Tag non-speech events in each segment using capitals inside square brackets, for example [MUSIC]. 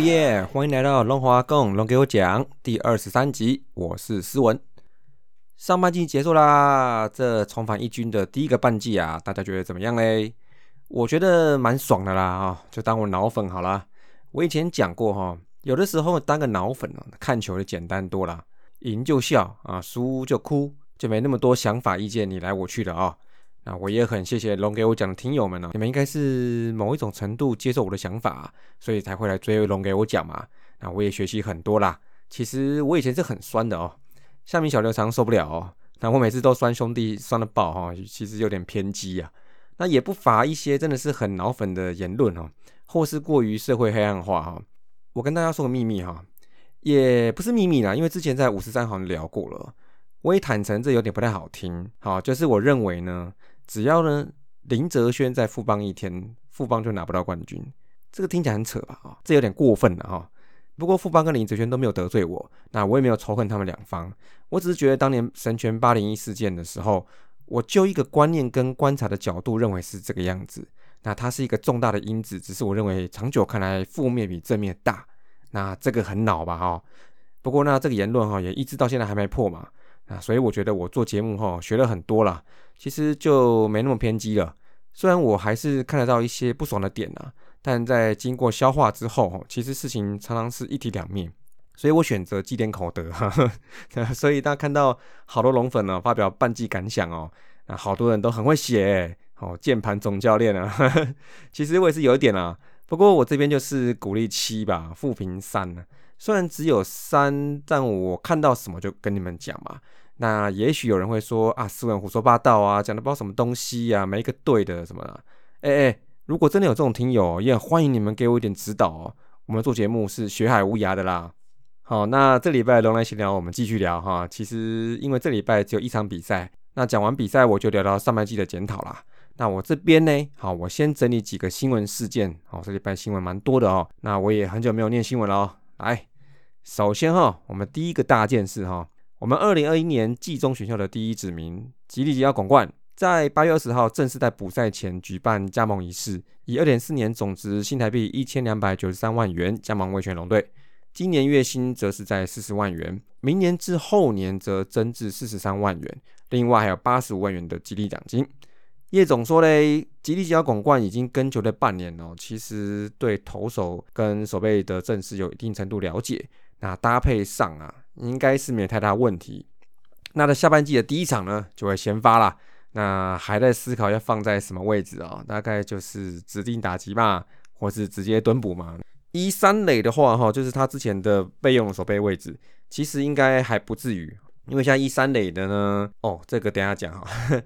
耶！欢迎来到龙华共龙给我讲第二十三集，我是思文。上半季结束啦，这重返一军的第一个半季啊，大家觉得怎么样嘞？我觉得蛮爽的啦啊，就当我脑粉好了。我以前讲过哈，有的时候当个脑粉哦，看球就简单多了，赢就笑啊，输就哭，就没那么多想法意见你来我去的啊。那我也很谢谢龙给我讲的听友们呢，你们应该是某一种程度接受我的想法，所以才会来追龙给我讲嘛。那我也学习很多啦。其实我以前是很酸的哦，下面小刘常受不了哦。那我每次都酸兄弟酸的爆哈，其实有点偏激啊。那也不乏一些真的是很脑粉的言论哦，或是过于社会黑暗化哈。我跟大家说个秘密哈，也不是秘密啦，因为之前在五十三行聊过了，我也坦诚这有点不太好听。好，就是我认为呢。只要呢，林哲轩在富邦一天，富邦就拿不到冠军。这个听起来很扯吧？啊，这有点过分了哈。不过富邦跟林哲轩都没有得罪我，那我也没有仇恨他们两方。我只是觉得当年神权八零一事件的时候，我就一个观念跟观察的角度认为是这个样子。那它是一个重大的因子，只是我认为长久看来负面比正面大。那这个很恼吧？哈。不过那这个言论哈也一直到现在还没破嘛。啊，所以我觉得我做节目哈学了很多了，其实就没那么偏激了。虽然我还是看得到一些不爽的点啊，但在经过消化之后，其实事情常常是一体两面。所以我选择积点口德。[LAUGHS] 所以大家看到好多龙粉呢发表半季感想哦，啊，好多人都很会写哦，键盘总教练啊。[LAUGHS] 其实我也是有一点啊，不过我这边就是鼓励七吧，负评三呢。虽然只有三，但我看到什么就跟你们讲嘛。那也许有人会说啊，斯文胡说八道啊，讲的不知道什么东西呀，没一个对的什么的。哎哎，如果真的有这种听友，也很欢迎你们给我一点指导哦。我们做节目是学海无涯的啦。好，那这礼拜龙来闲聊，我们继续聊哈。其实因为这礼拜只有一场比赛，那讲完比赛我就聊到上半季的检讨啦。那我这边呢，好，我先整理几个新闻事件。好，这礼拜新闻蛮多的哦。那我也很久没有念新闻了哦。来，首先哈，我们第一个大件事哈，我们二零二一年季中选秀的第一指名吉利吉奥拱冠，在八月二十号正式在补赛前举办加盟仪式，以二点四年总值新台币一千两百九十三万元加盟味全龙队，今年月薪则是在四十万元，明年至后年则增至四十三万元，另外还有八十五万元的激励奖金。叶总说嘞，吉利吉奥拱冠已经跟球队半年哦，其实对投手跟守备的阵势有一定程度了解，那搭配上啊，应该是没有太大问题。那在下半季的第一场呢，就会先发了。那还在思考要放在什么位置啊？大概就是指定打击吧，或是直接蹲补嘛。一三垒的话哈，就是他之前的备用守备位置，其实应该还不至于，因为像一三垒的呢，哦，这个等下讲哈。[LAUGHS]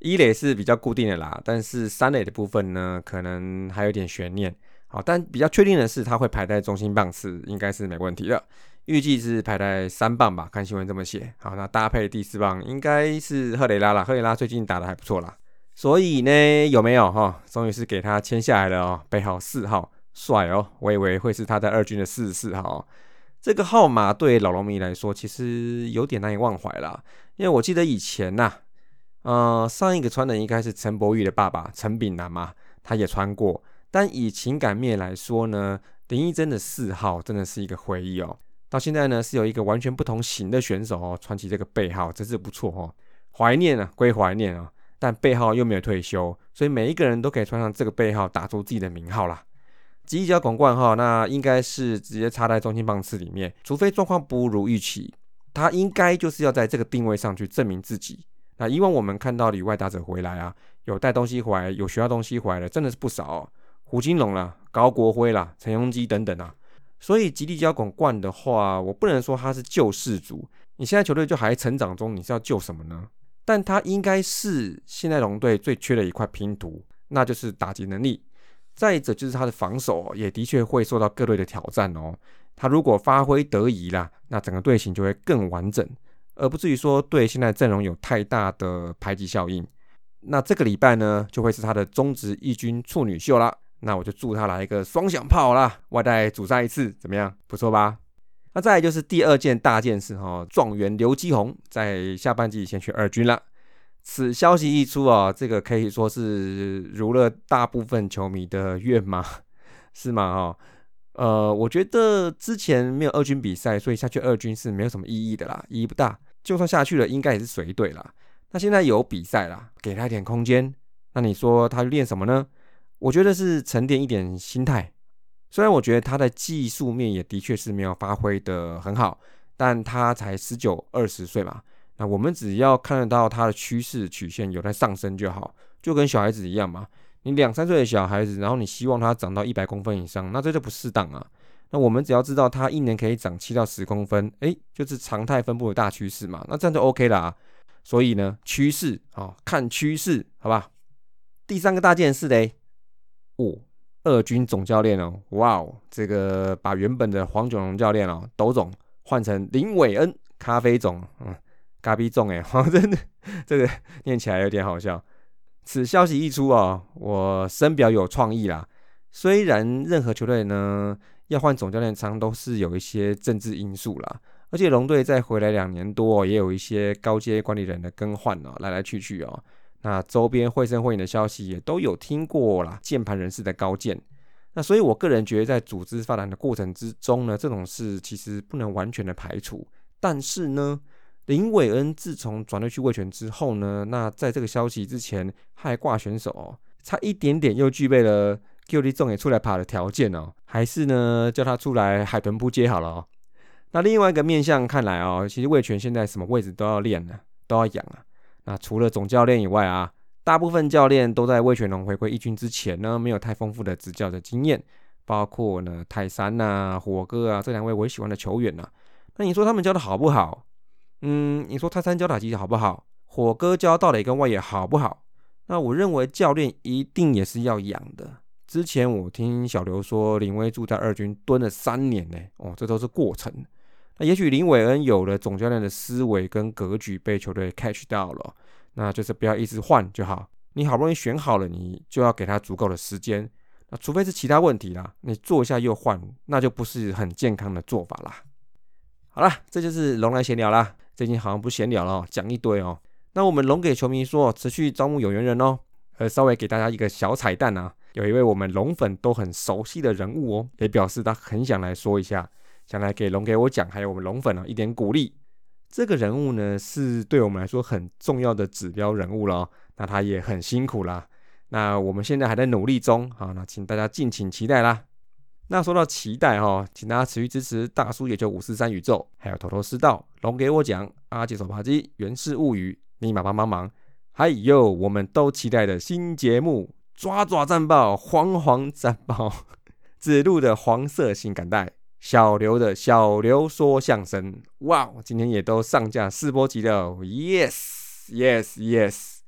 一垒是比较固定的啦，但是三垒的部分呢，可能还有点悬念。好，但比较确定的是，他会排在中心棒次，应该是没问题的。预计是排在三棒吧，看新闻这么写。好，那搭配第四棒应该是赫雷拉啦，赫雷拉最近打的还不错啦。所以呢，有没有哈？终于是给他签下来了哦，背号四号，帅哦。我以为会是他在二军的四十四号，这个号码对老龙迷来说其实有点难以忘怀啦，因为我记得以前呐。呃，上一个穿的应该是陈柏宇的爸爸陈炳南嘛，他也穿过。但以情感面来说呢，林义珍的四号真的是一个回忆哦。到现在呢，是有一个完全不同型的选手哦，穿起这个背号，真是不错哦。怀念啊，归怀念啊，但背号又没有退休，所以每一个人都可以穿上这个背号，打出自己的名号啦。吉角广冠哈，那应该是直接插在中心棒次里面，除非状况不如预期，他应该就是要在这个定位上去证明自己。那以往我们看到里外打者回来啊，有带东西回来，有学到东西回来的，真的是不少。胡金龙啦、高国辉啦、陈庸基等等啊。所以吉利交广冠的话，我不能说他是救世主。你现在球队就还成长中，你是要救什么呢？但他应该是现在龙队最缺的一块拼图，那就是打击能力。再者就是他的防守也的确会受到各队的挑战哦。他如果发挥得宜啦，那整个队形就会更完整。而不至于说对现在阵容有太大的排挤效应。那这个礼拜呢，就会是他的中职一军处女秀啦。那我就祝他来一个双响炮啦，外带主赛一次，怎么样？不错吧？那再就是第二件大件事哈，状元刘基宏在下半季先去二军了。此消息一出啊，这个可以说是如了大部分球迷的愿吗？[LAUGHS] 是吗？哈，呃，我觉得之前没有二军比赛，所以下去二军是没有什么意义的啦，意义不大。就算下去了，应该也是随队啦。那现在有比赛啦，给他一点空间。那你说他练什么呢？我觉得是沉淀一点心态。虽然我觉得他的技术面也的确是没有发挥的很好，但他才十九二十岁嘛。那我们只要看得到他的趋势曲线有在上升就好，就跟小孩子一样嘛。你两三岁的小孩子，然后你希望他长到一百公分以上，那这就不适当啊。那我们只要知道他一年可以长七到十公分，哎，就是常态分布的大趋势嘛，那这样就 OK 了啊。所以呢，趋势啊，看趋势，好吧。第三个大件事嘞，哦，二军总教练哦，哇哦，这个把原本的黄九龙教练哦，斗总换成林伟恩咖啡总，嗯，咖啡总哎，真的，这个念起来有点好笑。此消息一出哦，我深表有创意啦。虽然任何球队呢要换总教练，常都是有一些政治因素啦。而且龙队再回来两年多，也有一些高阶管理人的更换哦，来来去去哦。那周边会声会影的消息也都有听过啦，键盘人士的高见。那所以我个人觉得，在组织发展的过程之中呢，这种事其实不能完全的排除。但是呢。林伟恩自从转队去卫权之后呢，那在这个消息之前，还挂选手，哦差一点点又具备了 Q 力重也出来爬的条件哦，还是呢叫他出来海豚扑街好了哦。那另外一个面向看来哦，其实卫权现在什么位置都要练呢，都要养啊。那除了总教练以外啊，大部分教练都在魏权龙回归一军之前呢，没有太丰富的执教的经验，包括呢泰山呐、火哥啊这两位我喜欢的球员呐。那你说他们教的好不好？嗯，你说泰山教打击好不好？火哥教盗垒跟外野好不好？那我认为教练一定也是要养的。之前我听小刘说，林威柱在二军蹲了三年呢，哦，这都是过程。那也许林伟恩有了总教练的思维跟格局，被球队 catch 到了，那就是不要一直换就好。你好不容易选好了，你就要给他足够的时间。那除非是其他问题啦，你做一下又换，那就不是很健康的做法啦。好了，这就是龙来闲聊啦。最近好像不闲聊了，讲一堆哦。那我们龙给球迷说，持续招募有缘人哦。呃，稍微给大家一个小彩蛋啊，有一位我们龙粉都很熟悉的人物哦，也表示他很想来说一下，想来给龙给我讲，还有我们龙粉啊一点鼓励。这个人物呢，是对我们来说很重要的指标人物了。那他也很辛苦啦。那我们现在还在努力中，好，那请大家敬请期待啦。那说到期待哈，请大家持续支持大叔，也就五四三宇宙，还有头头是道，龙给我讲，阿杰手扒鸡，源氏物语，密码帮帮忙，还有我们都期待的新节目，抓抓战报，黄黄战报，[LAUGHS] 子路的黄色性感带，小刘的小刘说相声，哇，今天也都上架试播集了，yes yes yes，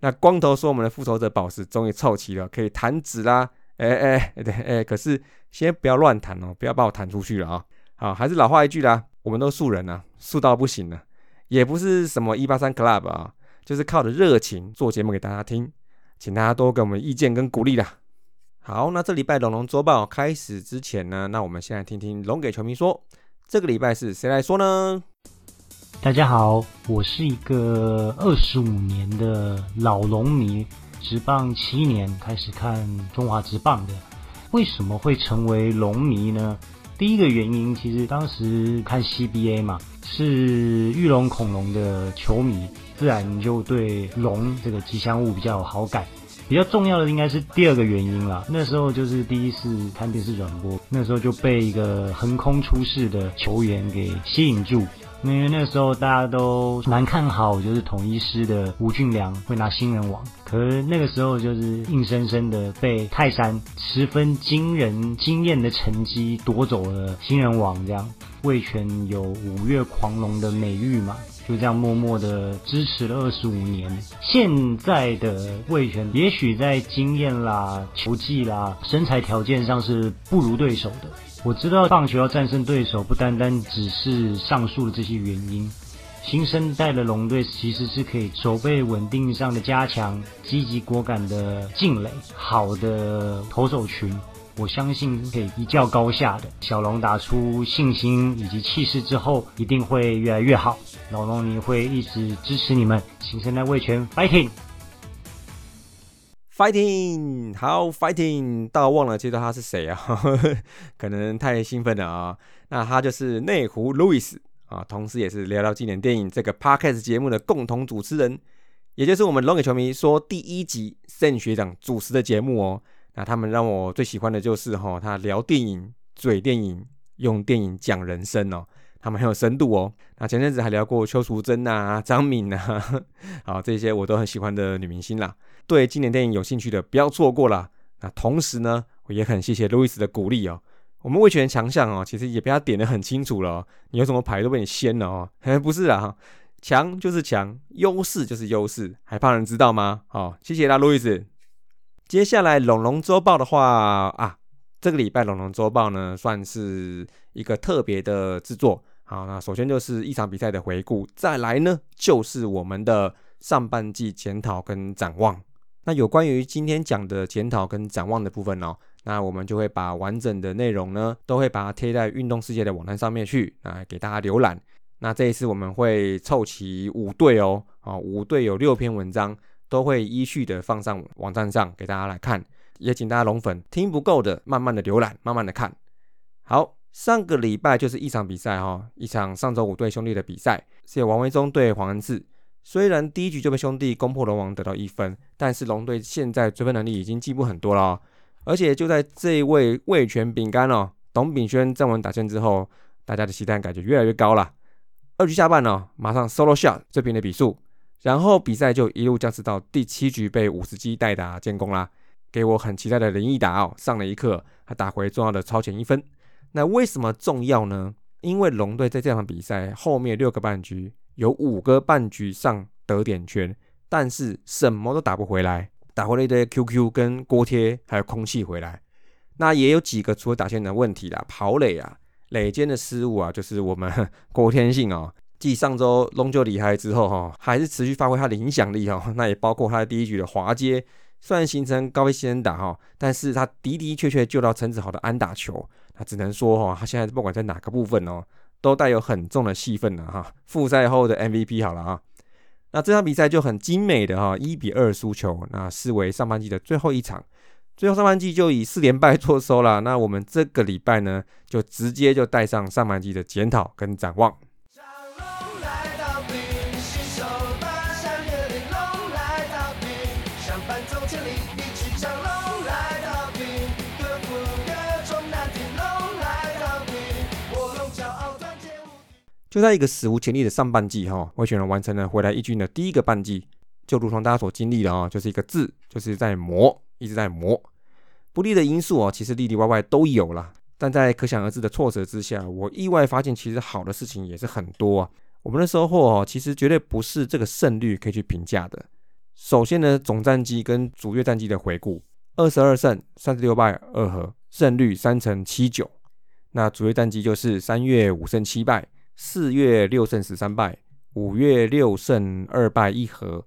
那光头说我们的复仇者宝石终于凑齐了，可以弹指啦。哎哎对哎，可是先不要乱弹哦，不要把我弹出去了啊！好，还是老话一句啦，我们都素人啊，素到不行了，也不是什么一八三 club 啊，就是靠着热情做节目给大家听，请大家多给我们意见跟鼓励啦。好，那这礼拜龙龙周报开始之前呢，那我们先来听听龙给球迷说，这个礼拜是谁来说呢？大家好，我是一个二十五年的老龙迷。职棒七年开始看中华职棒的，为什么会成为龙迷呢？第一个原因，其实当时看 CBA 嘛，是玉龙恐龙的球迷，自然就对龙这个吉祥物比较有好感。比较重要的应该是第二个原因啦，那时候就是第一次看电视转播，那时候就被一个横空出世的球员给吸引住。因为那时候大家都蛮看好，就是统一师的吴俊良会拿新人王，可是那个时候就是硬生生的被泰山十分惊人惊艳的成绩夺走了新人王，这样魏权有五月狂龙的美誉嘛，就这样默默的支持了二十五年。现在的魏权也许在经验啦、球技啦、身材条件上是不如对手的。我知道棒球要战胜对手，不单单只是上述的这些原因。新生代的龙队其实是可以守备稳定上的加强，积极果敢的劲垒，好的投手群，我相信可以一较高下的。小龙打出信心以及气势之后，一定会越来越好。老龙你会一直支持你们新生代卫权 fighting。fighting，好 fighting，到忘了介绍他是谁啊？[LAUGHS] 可能太兴奋了啊。那他就是内湖 Louis 啊，同时也是聊聊经典电影这个 podcast 节目的共同主持人，也就是我们龙给球迷说第一集盛学长主持的节目哦。那他们让我最喜欢的就是哈，他聊电影、嘴电影、用电影讲人生哦。他们很有深度哦。那前阵子还聊过邱淑贞呐、张敏呐，[LAUGHS] 好这些我都很喜欢的女明星啦。对经典电影有兴趣的不要错过了。那同时呢，我也很谢谢路易斯的鼓励哦。我们魏权强项哦，其实也被他点的很清楚了。你有什么牌都被你掀了哦。[LAUGHS] 不是啊，强就是强，优势就是优势，还怕人知道吗？好，谢谢啦，路易斯。接下来龙龙周报的话啊，这个礼拜龙龙周报呢，算是一个特别的制作。好，那首先就是一场比赛的回顾，再来呢就是我们的上半季检讨跟展望。那有关于今天讲的检讨跟展望的部分哦，那我们就会把完整的内容呢，都会把它贴在运动世界的网站上面去啊，给大家浏览。那这一次我们会凑齐五队哦，啊，五队有六篇文章，都会依序的放上网站上给大家来看。也请大家龙粉听不够的，慢慢的浏览，慢慢的看。好。上个礼拜就是一场比赛哈，一场上周五对兄弟的比赛，是王维忠对黄恩志。虽然第一局就被兄弟攻破龙王得到一分，但是龙队现在追分能力已经进步很多了。而且就在这一位味全饼干哦，董炳轩站稳打线之后，大家的期待感觉越来越高了。二局下半呢，马上 solo shot 这边的比数，然后比赛就一路僵持到第七局被五十击代打建功啦。给我很期待的林毅达哦，上了一课，他打回重要的超前一分。那为什么重要呢？因为龙队在这场比赛后面六个半局有五个半局上得点圈，但是什么都打不回来，打回了一堆 QQ 跟锅贴还有空气回来。那也有几个除了打线的问题啦，跑垒啊、垒间的失误啊，就是我们 [LAUGHS] 郭天信哦，继上周龙就离开之后哈，还是持续发挥他的影响力哈。那也包括他的第一局的滑接，虽然形成高位先打哈，但是他的的确确救到陈子豪的安打球。那只能说哈，他现在不管在哪个部分哦，都带有很重的戏份了哈。复赛后的 MVP 好了啊，那这场比赛就很精美的哈，一比二输球，那视为上半季的最后一场，最后上半季就以四连败作收了。那我们这个礼拜呢，就直接就带上上半季的检讨跟展望。就在一个史无前例的上半季，哈，魏选人完成了回来一军的第一个半季，就如同大家所经历的啊，就是一个字，就是在磨，一直在磨。不利的因素啊，其实里里外外都有了，但在可想而知的挫折之下，我意外发现，其实好的事情也是很多啊。我们的收获哦，其实绝对不是这个胜率可以去评价的。首先呢，总战绩跟主月战绩的回顾，二十二胜三十六败二和，胜率三成七九。那主月战绩就是三月五胜七败。四月六胜十三败，五月六胜二败一和，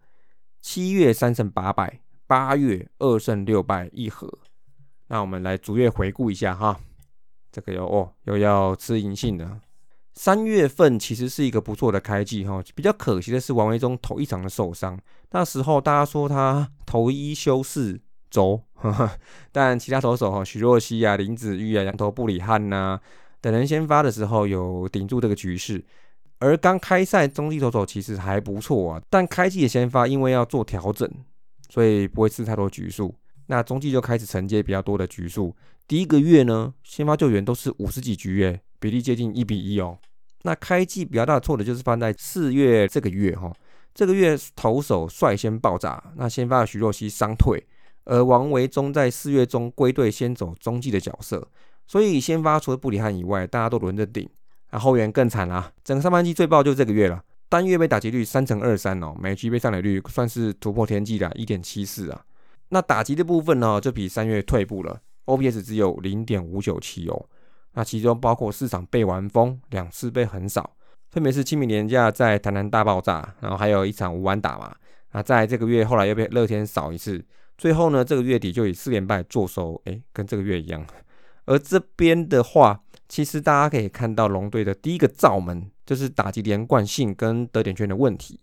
七月三胜八败，八月二胜六败一和。那我们来逐月回顾一下哈，这个有哦，又要吃银杏的。三月份其实是一个不错的开季哈，比较可惜的是王维忠头一场的受伤，那时候大家说他头一休四周，[LAUGHS] 但其他投手哈，许若曦啊、林子玉啊、羊头布里汉呐。等人先发的时候有顶住这个局势，而刚开赛中继投手其实还不错啊，但开季的先发因为要做调整，所以不会吃太多局数。那中继就开始承接比较多的局数。第一个月呢，先发救援都是五十几局诶，比例接近一比一哦。那开季比较大的错的就是放在四月这个月哈，这个月投手率先爆炸，那先发的徐若曦伤退，而王维忠在四月中归队先走中继的角色。所以先发除了布里汉以外，大家都轮着顶。那后援更惨啦，整个上半季最爆就是这个月了，单月被打击率三乘二三哦，每局被上垒率算是突破天际的，一点七四啊。那打击的部分呢，就比三月退步了，OPS 只有零点五九七哦。那其中包括四场被玩疯，两次被横扫，分别是清明年假在台南大爆炸，然后还有一场无完打嘛。那在这个月后来又被乐天扫一次，最后呢这个月底就以四连败坐收，哎，跟这个月一样。而这边的话，其实大家可以看到龙队的第一个罩门，就是打击连贯性跟得点圈的问题。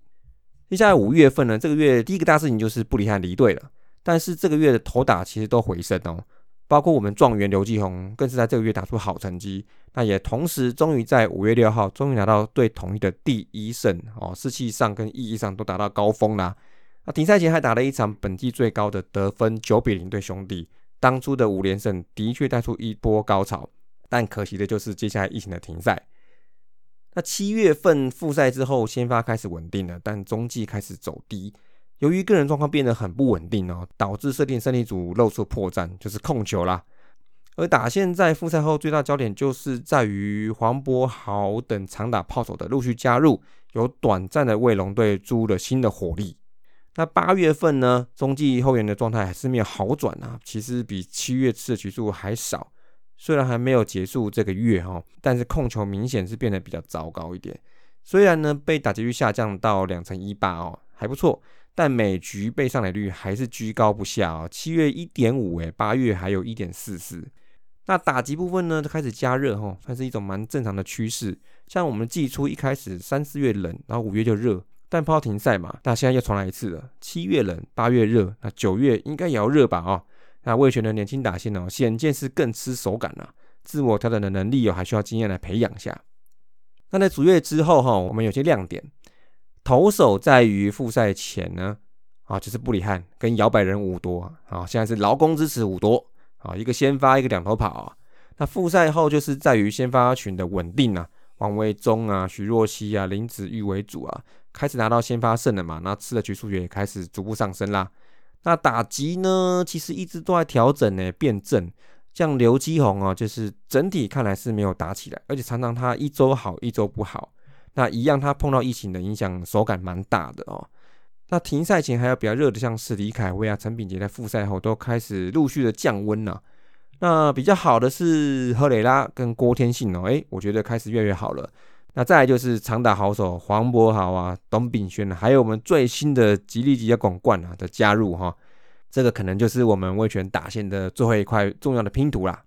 接下来五月份呢，这个月第一个大事情就是布里汉离队了。但是这个月的投打其实都回升哦，包括我们状元刘继宏更是在这个月打出好成绩。那也同时终于在五月六号终于拿到对统一的第一胜哦，士气上跟意义上都达到高峰啦。那停赛前还打了一场本季最高的得分九比零对兄弟，当初的五连胜的确带出一波高潮，但可惜的就是接下来疫情的停赛。那七月份复赛之后，先发开始稳定了，但中继开始走低。由于个人状况变得很不稳定哦，导致设定胜利组露出破绽，就是控球啦。而打线在复赛后最大焦点就是在于黄博豪等长打炮手的陆续加入，有短暂的为龙队注入了新的火力。那八月份呢，中继后援的状态还是没有好转啊，其实比七月次的局数还少。虽然还没有结束这个月哈，但是控球明显是变得比较糟糕一点。虽然呢被打击率下降到两成一八哦，还不错，但每局被上垒率还是居高不下哦。七月一点五诶，八月还有一点四四。那打击部分呢，就开始加热哈，算是一种蛮正常的趋势。像我们季初一开始三四月冷，然后五月就热，但泡停赛嘛，那现在又重来一次了。七月冷，八月热，那九月应该也要热吧啊？那魏权的年轻打线哦，显见是更吃手感了，自我调整的能力哦，还需要经验来培养一下。那在主月之后哈，我们有些亮点，投手在于复赛前呢，啊，就是布里汉跟摇摆人五多啊，现在是劳工支持五多啊，一个先发，一个两头跑啊。那复赛后就是在于先发群的稳定啊，王维忠啊、徐若曦啊、林子玉为主啊，开始拿到先发胜了嘛，那吃的局数也开始逐步上升啦。那打击呢，其实一直都在调整呢，变正。像刘基宏啊，就是整体看来是没有打起来，而且常常他一周好，一周不好。那一样，他碰到疫情的影响，手感蛮大的哦。那停赛前还有比较热的，像是李凯威啊、陈炳杰，在复赛后都开始陆续的降温了。那比较好的是赫雷拉跟郭天信哦，诶，我觉得开始越来越好了。那再来就是长打好手黄博豪啊、董炳轩，还有我们最新的吉利吉的广冠啊的加入哈，这个可能就是我们威权打线的最后一块重要的拼图啦。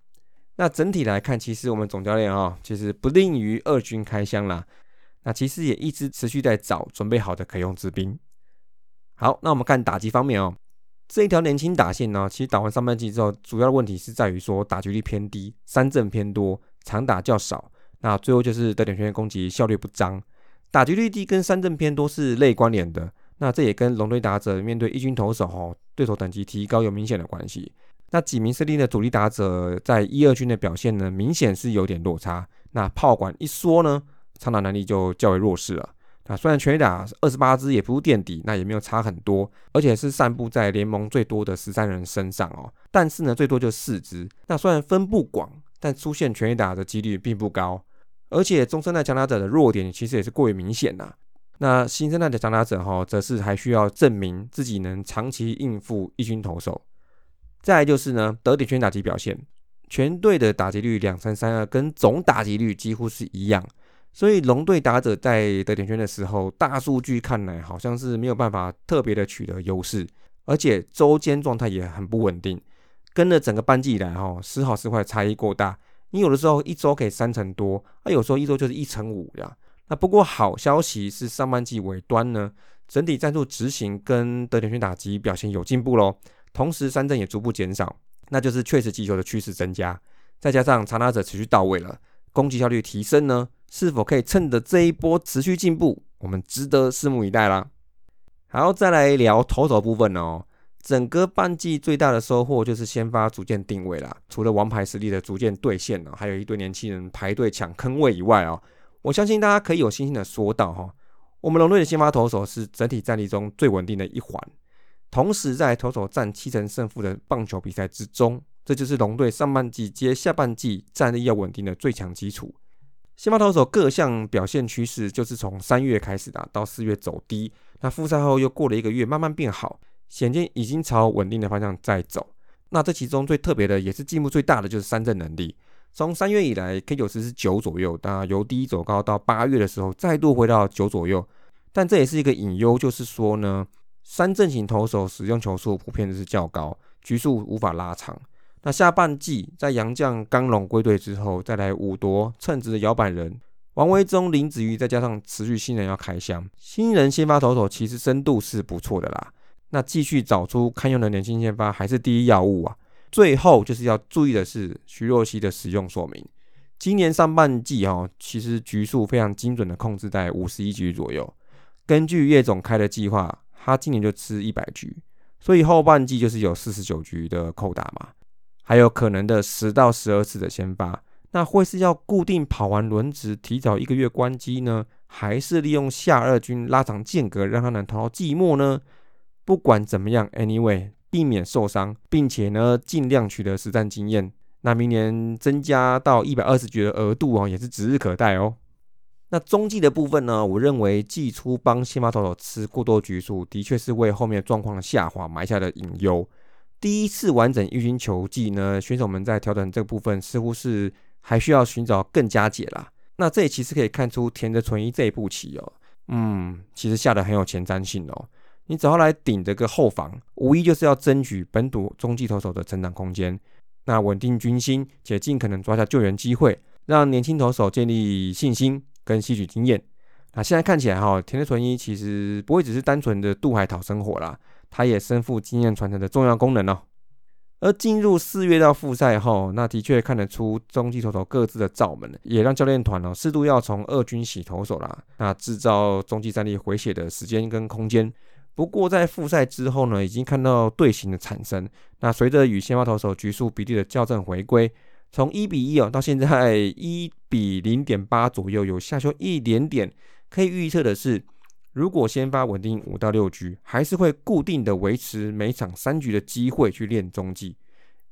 那整体来看，其实我们总教练啊，其实不吝于二军开箱啦。那其实也一直持续在找准备好的可用之兵。好，那我们看打击方面哦，这一条年轻打线呢，其实打完上半季之后，主要的问题是在于说打击率偏低，三振偏多，长打较少。那最后就是得点圈攻击效率不彰，打击率低跟三振偏多是类关联的。那这也跟龙队打者面对一军投手吼，对手等级提高有明显的关系。那几名设定的主力打者在一二军的表现呢，明显是有点落差。那炮管一缩呢，长打能力就较为弱势了。那虽然全垒打二十八支也不是垫底，那也没有差很多，而且是散布在联盟最多的十三人身上哦。但是呢，最多就四支。那虽然分布广，但出现全垒打的几率并不高。而且中生代强打者的弱点其实也是过于明显呐。那新生代的强打者哈，则是还需要证明自己能长期应付一军投手。再就是呢，得点圈打击表现，全队的打击率两三三二，跟总打击率几乎是一样。所以龙队打者在得点圈的时候，大数据看来好像是没有办法特别的取得优势，而且周间状态也很不稳定，跟了整个班季以来哈，时好时坏，差异过大。你有的时候一周可以三成多，啊，有时候一周就是一成五呀。那不过好消息是上半季尾端呢，整体战术执行跟得点圈打击表现有进步喽，同时三振也逐步减少，那就是确实击球的趋势增加，再加上长打者持续到位了，攻击效率提升呢，是否可以趁着这一波持续进步，我们值得拭目以待啦。好，再来聊投手部分哦。整个半季最大的收获就是先发逐渐定位啦，除了王牌实力的逐渐兑现了，还有一堆年轻人排队抢坑位以外哦，我相信大家可以有信心的说到哈，我们龙队的先发投手是整体战力中最稳定的一环，同时在投手占七成胜负的棒球比赛之中，这就是龙队上半季接下半季战力要稳定的最强基础。先发投手各项表现趋势就是从三月开始的，到四月走低，那复赛后又过了一个月，慢慢变好。显见已经朝稳定的方向在走。那这其中最特别的，也是进步最大的，就是三振能力。从三月以来，K 九十是九左右，那由低走高，到八月的时候再度回到九左右。但这也是一个隐忧，就是说呢，三振型投手使用球数普遍是较高，局数无法拉长。那下半季在杨将刚龙归队之后，再来五夺称职的摇摆人王维忠、林子瑜，再加上持续新人要开箱，新人先发投手其实深度是不错的啦。那继续找出堪用的年轻先发还是第一要务啊。最后就是要注意的是徐若曦的使用说明。今年上半季哦，其实局数非常精准的控制在五十一局左右。根据叶总开的计划，他今年就吃一百局，所以后半季就是有四十九局的扣打嘛，还有可能的十到十二次的先发。那会是要固定跑完轮值，提早一个月关机呢，还是利用下二军拉长间隔，让他能投到季末呢？不管怎么样，anyway，避免受伤，并且呢，尽量取得实战经验。那明年增加到一百二十局的额度哦，也是指日可待哦。那中继的部分呢，我认为季初帮先发投手吃过多局数，的确是为后面状况的下滑埋下的隐忧。第一次完整预军球季呢，选手们在调整这个部分似乎是。还需要寻找更加解啦。那这里其实可以看出田泽纯一这一步棋哦，嗯，其实下的很有前瞻性哦。你只要来顶这个后防，无疑就是要争取本土中继投手的成长空间，那稳定军心，且尽可能抓下救援机会，让年轻投手建立信心跟吸取经验。那现在看起来哈，田泽纯一其实不会只是单纯的渡海讨生活啦，他也身负经验传承的重要功能哦。而进入四月到复赛后，那的确看得出中继投手各自的罩门，也让教练团哦适度要从二军洗投手啦，那制造中继战力回血的时间跟空间。不过在复赛之后呢，已经看到队形的产生。那随着与先发投手局数比例的校正回归，从一比一哦到现在一比零点八左右，有下修一点点。可以预测的是。如果先发稳定五到六局，还是会固定的维持每场三局的机会去练中继，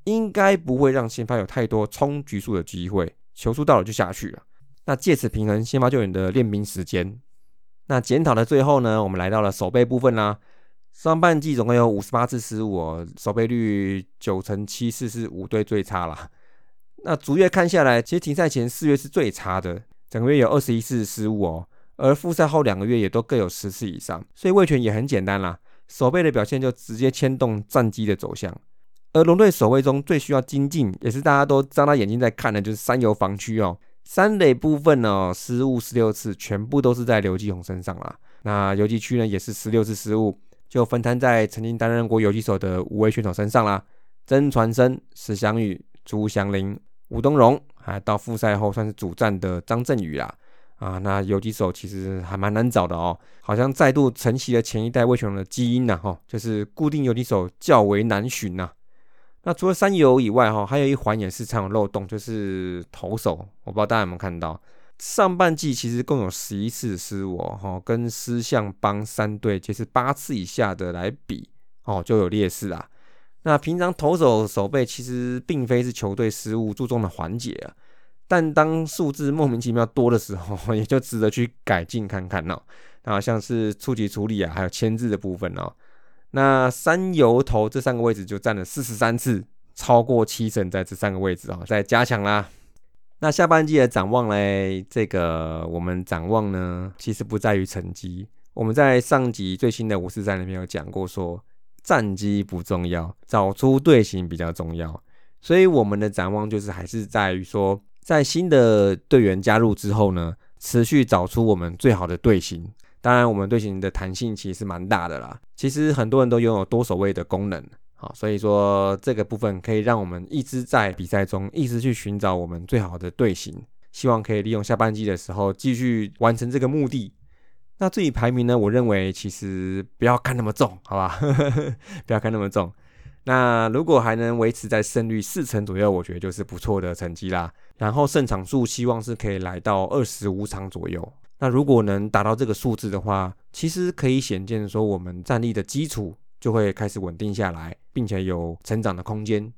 应该不会让先发有太多冲局数的机会，球速到了就下去了。那借此平衡先发救援的练兵时间。那检讨的最后呢，我们来到了守备部分啦。上半季总共有五十八次失误，守备率九成七四是五队最差啦。那逐月看下来，其实停赛前四月是最差的，整个月有二十一次失误哦。而复赛后两个月也都各有十次以上，所以卫权也很简单啦，守备的表现就直接牵动战机的走向。而龙队守卫中最需要精进，也是大家都张大眼睛在看的，就是三游防区哦。三垒部分呢，失误十六次，全部都是在刘继宏身上啦。那游击区呢，也是十六次失误，就分摊在曾经担任过游击手的五位选手身上啦。曾传生、史祥宇、朱祥林、吴东荣，还到复赛后算是主战的张振宇啦。啊，那游击手其实还蛮难找的哦，好像再度承袭了前一代魏全龙的基因呐，哈，就是固定游击手较为难寻呐。那除了三游以外，哈，还有一环也是常有漏洞，就是投手，我不知道大家有没有看到，上半季其实共有十一次失误，哈，跟狮象帮三队其实八次以下的来比，哦，就有劣势啊。那平常投手守备其实并非是球队失误注重的环节啊。但当数字莫名其妙多的时候，[LAUGHS] 也就值得去改进看看哦。那像是初级处理啊，还有签字的部分哦。那三油头这三个位置就占了四十三次，超过七成在这三个位置哦，在加强啦。那下半季的展望嘞，这个我们展望呢，其实不在于成绩。我们在上集最新的五四三里面有讲过，说战绩不重要，找出队形比较重要。所以我们的展望就是还是在于说。在新的队员加入之后呢，持续找出我们最好的队形。当然，我们队形的弹性其实蛮大的啦。其实很多人都拥有多守卫的功能，好，所以说这个部分可以让我们一直在比赛中一直去寻找我们最好的队形。希望可以利用下半季的时候继续完成这个目的。那至于排名呢，我认为其实不要看那么重，好吧？[LAUGHS] 不要看那么重。那如果还能维持在胜率四成左右，我觉得就是不错的成绩啦。然后胜场数希望是可以来到二十五场左右。那如果能达到这个数字的话，其实可以显见说我们战力的基础就会开始稳定下来，并且有成长的空间。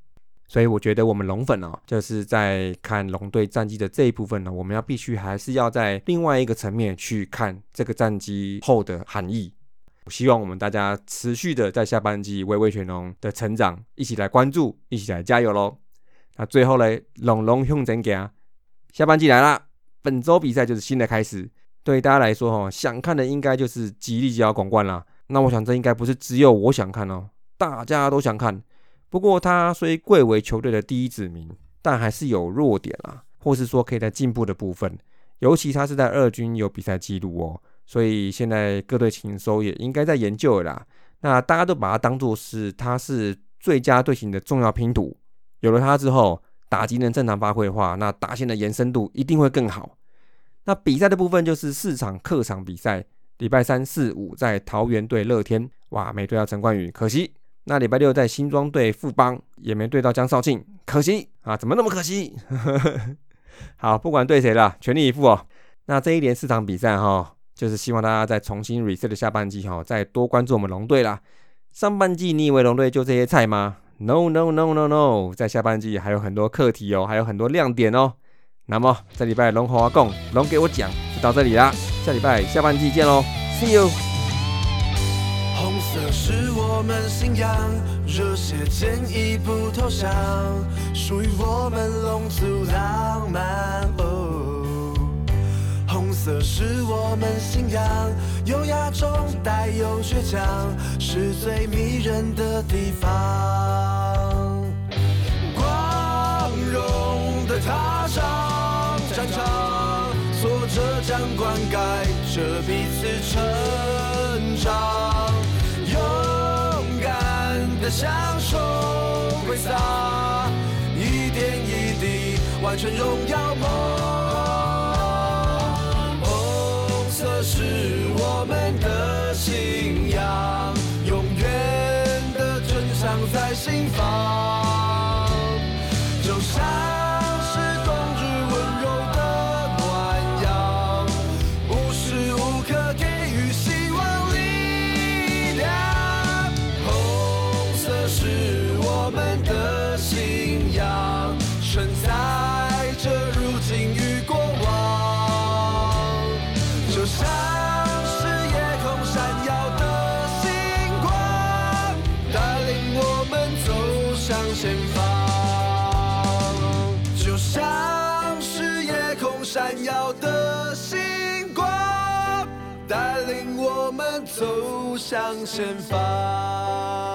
所以我觉得我们龙粉哦，就是在看龙队战绩的这一部分呢，我们要必须还是要在另外一个层面去看这个战绩后的含义。希望我们大家持续的在下半季为魏全龙的成长一起来关注，一起来加油喽！那最后嘞，龙龙向前行，下半季来啦！本周比赛就是新的开始，对大家来说哈，想看的应该就是吉利吉奥广冠啦。那我想这应该不是只有我想看哦，大家都想看。不过他虽贵为球队的第一指名，但还是有弱点啦，或是说可以在进步的部分，尤其他是在二军有比赛记录哦。所以现在各队情收也应该在研究了啦。那大家都把它当做是它是最佳队形的重要拼图。有了它之后，打击能正常发挥的话，那打线的延伸度一定会更好。那比赛的部分就是四场客场比赛，礼拜三、四、五在桃园对乐天，哇，没对到陈冠宇，可惜。那礼拜六在新庄对富邦，也没对到江少庆，可惜啊，怎么那么可惜？[LAUGHS] 好，不管对谁了，全力以赴哦。那这一连四场比赛哈，就是希望大家再重新 reset 下半季哈，再多关注我们龙队啦。上半季你以为龙队就这些菜吗？No No No No No，在下半季还有很多课题哦，还有很多亮点哦。那么这礼拜龙华共龙给我讲就到这里啦，下礼拜下半季见喽，See you。红色是我们信仰，热血坚毅不投降，属于我们龙族浪漫。哦，色是我们信仰，优雅中带有倔强，是最迷人的地方。光荣的踏上战场，挫折将灌溉着彼此成长。勇敢的享受挥洒，一点一滴完成荣耀梦。是我们的心。走向前方。